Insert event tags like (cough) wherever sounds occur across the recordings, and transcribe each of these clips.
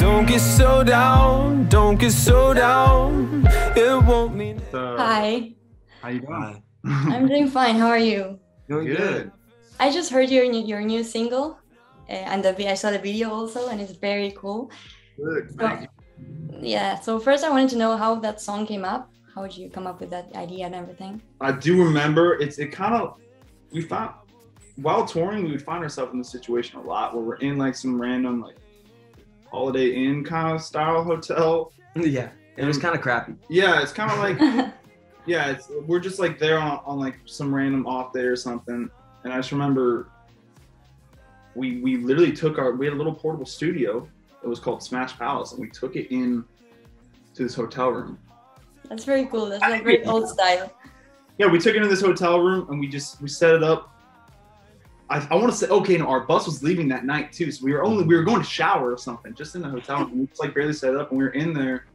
Don't get so down, don't get so down. It won't mean. Hi, How you doing? I'm doing fine. How are you? Doing Good. I just heard your new- your new single, uh, and the I saw the video also, and it's very cool. Good. So, yeah. So first, I wanted to know how that song came up. How did you come up with that idea and everything? I do remember it's it kind of we found while touring we would find ourselves in this situation a lot where we're in like some random like Holiday Inn kind of style hotel. (laughs) Yeah, it was kind of crappy. Yeah, it's kind of (laughs) like yeah, it's we're just like there on, on like some random off day or something. And I just remember we we literally took our we had a little portable studio. It was called Smash Palace, and we took it in to this hotel room. That's very cool. That's like (laughs) very old style. Yeah, we took it in this hotel room and we just we set it up. I, I want to say okay, no, our bus was leaving that night too, so we were only we were going to shower or something just in the hotel room. We just like barely set it up, and we were in there.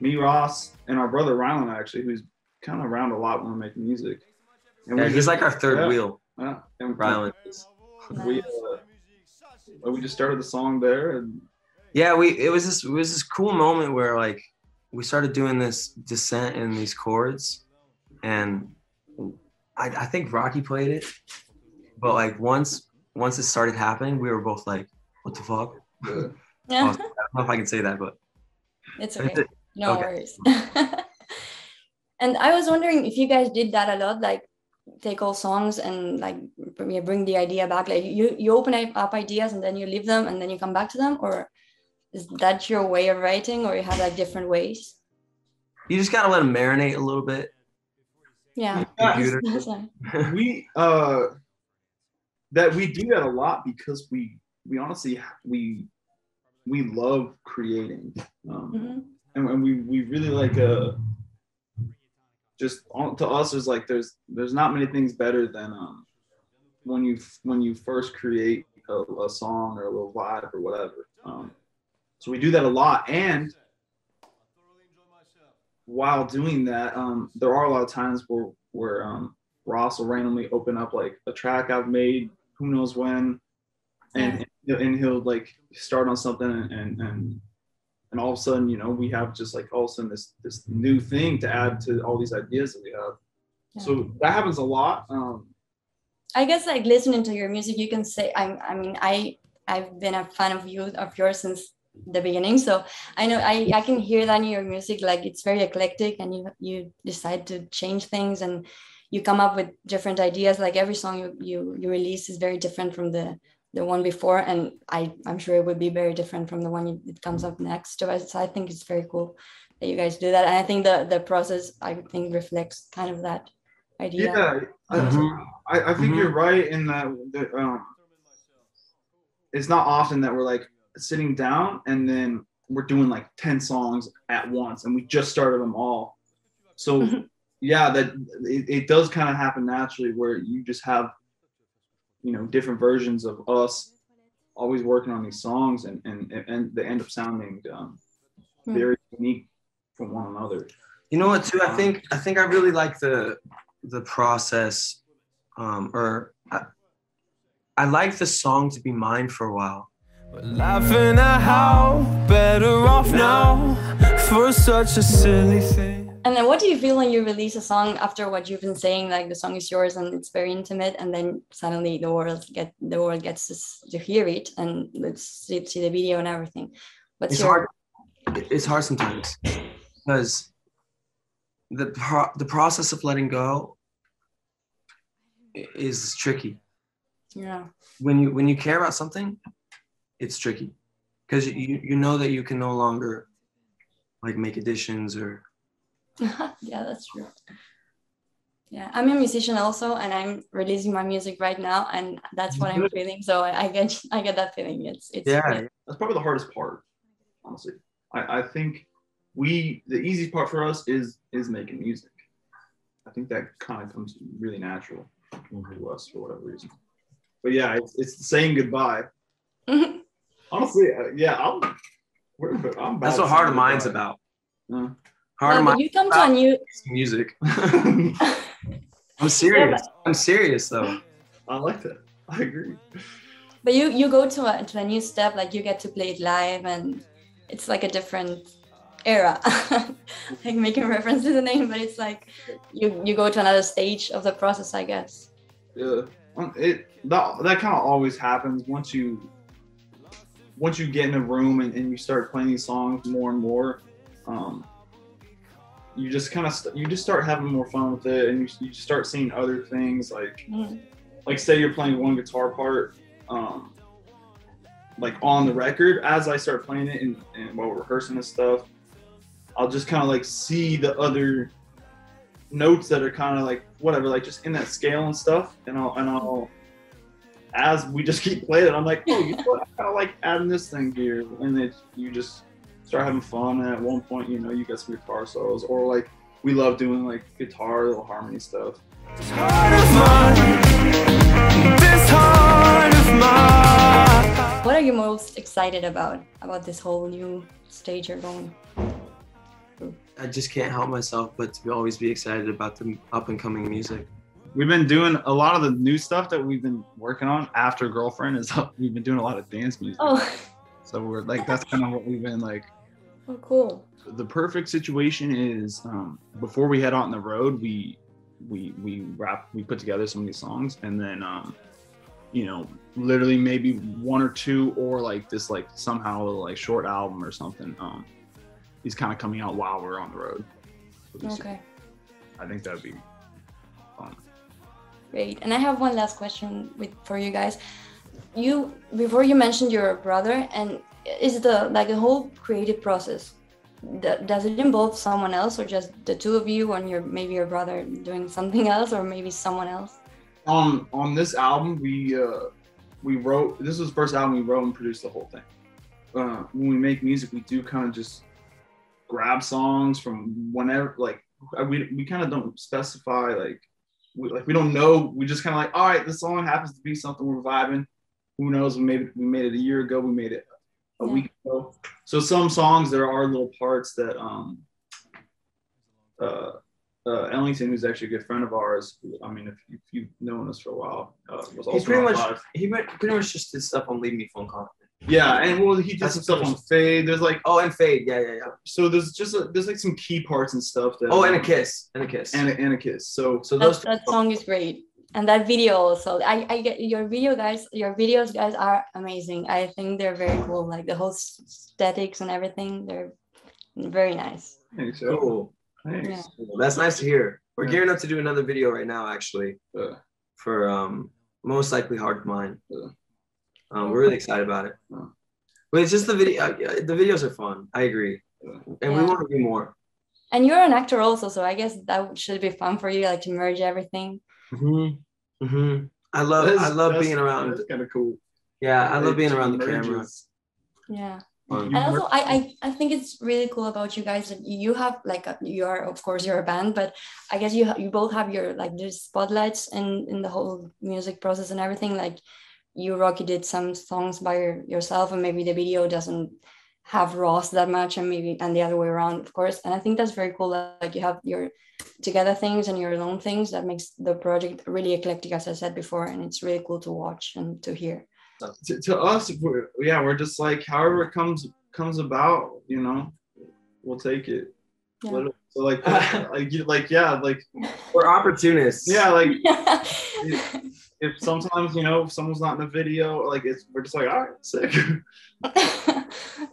Me, Ross, and our brother Ryland actually, who's kind of around a lot when we're making music. And Yeah, he's just- like our third yeah, wheel, yeah, and Ryland. (laughs) We uh, we just started the song there, and Yeah, we it was this it was this cool moment where like we started doing this descent in these chords, and I, I think Rocky played it, but like once once it started happening, we were both like, "What the fuck?" Yeah, I don't know if I can say that, but it's okay. No Okay. worries. (laughs) and I was wondering if you guys did that a lot, like take all songs and like bring the idea back. Like you you open up up ideas and then you leave them and then you come back to them, or is that your way of writing, or you have like different ways? you just gotta let them marinate a little bit. Yeah. Computer. (laughs) That's nice. we uh that we do that a lot because we we honestly we we love creating um Mhm. and, and we we really like uh just on, to us there's like there's there's not many things better than um when you when you first create a, a song or a little vibe or whatever um so we do that a lot and while doing that um there are a lot of times where where um ross will randomly open up like a track i've made who knows when and and he'll like start on something and and and all of a sudden, you know, we have just like all of a sudden this this new thing to add to all these ideas that we have. So that happens a lot. Um, I guess like listening to your music, you can say I'm. I mean, I I've been a fan of you of yours since the beginning, so I know I I can hear that in your music. Like it's very eclectic, and you you decide to change things, and you come up with different ideas. Like every song you you you release is very different from the the one before, and I I'm sure it would be very different from the one you, that comes up next. So I, so I think it's very cool that you guys do that, and I think the the process I think reflects kind of that idea. yeah, I, Mhm. I, I think Mhm. you're right in that, that um, it's not often that we're like sitting down and then we're doing like 10 songs at once and we just started them all. So Mhm. Yeah, that it, it does kind of happen naturally where you just have, you know, different versions of us always working on these songs and, and, and they end up sounding um, Hmm. very unique from one another. You know what? Too, I think I think I really like the the process, um, or I, I like the song to be mine for a while. We're laughing at how better off now for such a silly thing. And then what do you feel when you release a song after what you've been saying, like the song is yours and it's very intimate, and then suddenly the world get the world gets to, to hear it and let's see, see the video and everything. What's It's your hard. It's hard sometimes because the pro- the process of letting go is tricky. yeah When you when you care about something, it's tricky because you you know that you can no longer like make additions or (laughs) yeah that's true. Yeah, I'm a musician also, and I'm releasing my music right now, and that's what I'm feeling. So I, I get (laughs) I get that feeling. It's it's yeah. that's probably the hardest part honestly I, I think we the easy part for us is is making music i think that kind of comes really natural to us for whatever reason but yeah it's, it's saying goodbye (laughs) honestly uh, yeah i'm I'm That's what at Heart of Mine's goodbye. about. Uh, Heart No, of you come to a new music. (laughs) I'm serious. I'm serious though. i like that i agree but you you go to a to a new step like you get to play it live and it's like a different era (laughs) like making reference to the name but it's like you you go to another stage of the process i guess Yeah, Um, it that that kind of always happens once you once you get in a room and, and you start playing these songs more and more. Um, you just kind of st- you just start having more fun with it, and you you start seeing other things like Mm. like say you're playing one guitar part, um, like on the record. As I start playing it and, and while we're rehearsing and stuff, I'll just kind of like see the other notes that are kind of like whatever, like just in that scale and stuff. And I'll and I'll as we just keep playing it, I'm like, oh, you know what? I kind of like adding this thing here, and then you just start having fun. And at one point, you know, you get some guitar solos, or like we love doing like guitar, little harmony stuff. This heart of mine, this heart of mine. what are you most excited about about this whole new stage you're going I just can't help myself but to always be excited about the up and coming music. We've been doing a lot of the new stuff that we've been working on after girlfriend is up. we've been doing a lot of dance music. oh So we're like that's kind of what we've been like. Oh cool The perfect situation is um, before we head out on the road, we we we rap we put together some of these songs and then um, you know literally maybe one or two or like this like somehow like short album or something. Um, he's kind of coming out while we're on the road. okay I think that'd be fun. Great. And I have one last question with for you guys. You before you mentioned your brother, and is the like the whole creative process? Does it involve someone else, or just the two of you, and your maybe your brother doing something (laughs) else, or maybe someone else? on on this album we uh we wrote this was the first album we wrote and produced the whole thing uh when we make music we do kind of just grab songs from whenever like uh, we, we kind of don't specify like we, like we don't know we just kind of like all right this song happens to be something we're vibing who knows we made we made it a year ago we made it a Yeah. week ago so some songs there are little parts that um uh uh, Ellington, who's actually a good friend of ours, I mean, if, you- if you've known us for a while, uh, was also He's pretty much Live. he pretty pretty much just did stuff on Leave Me Phone Call. yeah, and well, he did That's some stuff on. Fade. There's like, Oh, and Fade, yeah, yeah, yeah. so there's just a, there's like some key parts and stuff that. Oh, and a kiss, and a kiss. and a, and a kiss. So so That, that song is great, and that video also. I I get your video guys. Your videos guys are amazing. I think they're very cool. Like the whole s- aesthetics and everything. They're very nice. thanks, cool. Thanks. Yeah. Cool. That's nice to hear. We're Yeah. gearing up to do another video right now, actually, Uh, for um most likely Hard Mine. Yeah. Um, we're really excited about it. Yeah. But it's just the video. uh, The videos are fun. I agree, Yeah. and we want to do more. And you're an actor also, so I guess that should be fun for you, like to merge everything. Mm-hmm. Mm-hmm. I love. I love being around. That's kind of cool. Yeah, I love being around the merges. camera. Yeah. Fun. and also I, I i think it's really cool about you guys that you have like a, you are of course you're a band but i guess you ha- you both have your like there's spotlights in in the whole music process and everything like you rocky did some songs by your, yourself and maybe the video doesn't have ross that much and maybe and the other way around of course and i think that's very cool like you have your together things and your alone things that makes the project really eclectic as i said before and it's really cool to watch and to hear To, to us, we're, yeah, we're just like however it comes comes about, you know, we'll take it. Yeah. So like, (laughs) like, like yeah, like We're opportunists. yeah, like (laughs) if sometimes you know if someone's not in the video, like it's we're just like all right, sick. (laughs)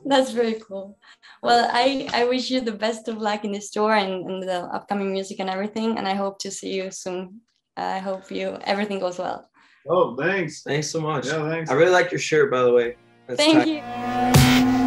That's very cool. Well, I, I wish you the best of luck in the store and, and the upcoming music and everything. And I hope to see you soon. I hope you everything goes well. oh, thanks. Thanks so much. Yeah, thanks. I really like your shirt, by the way. That's Thank tight. you.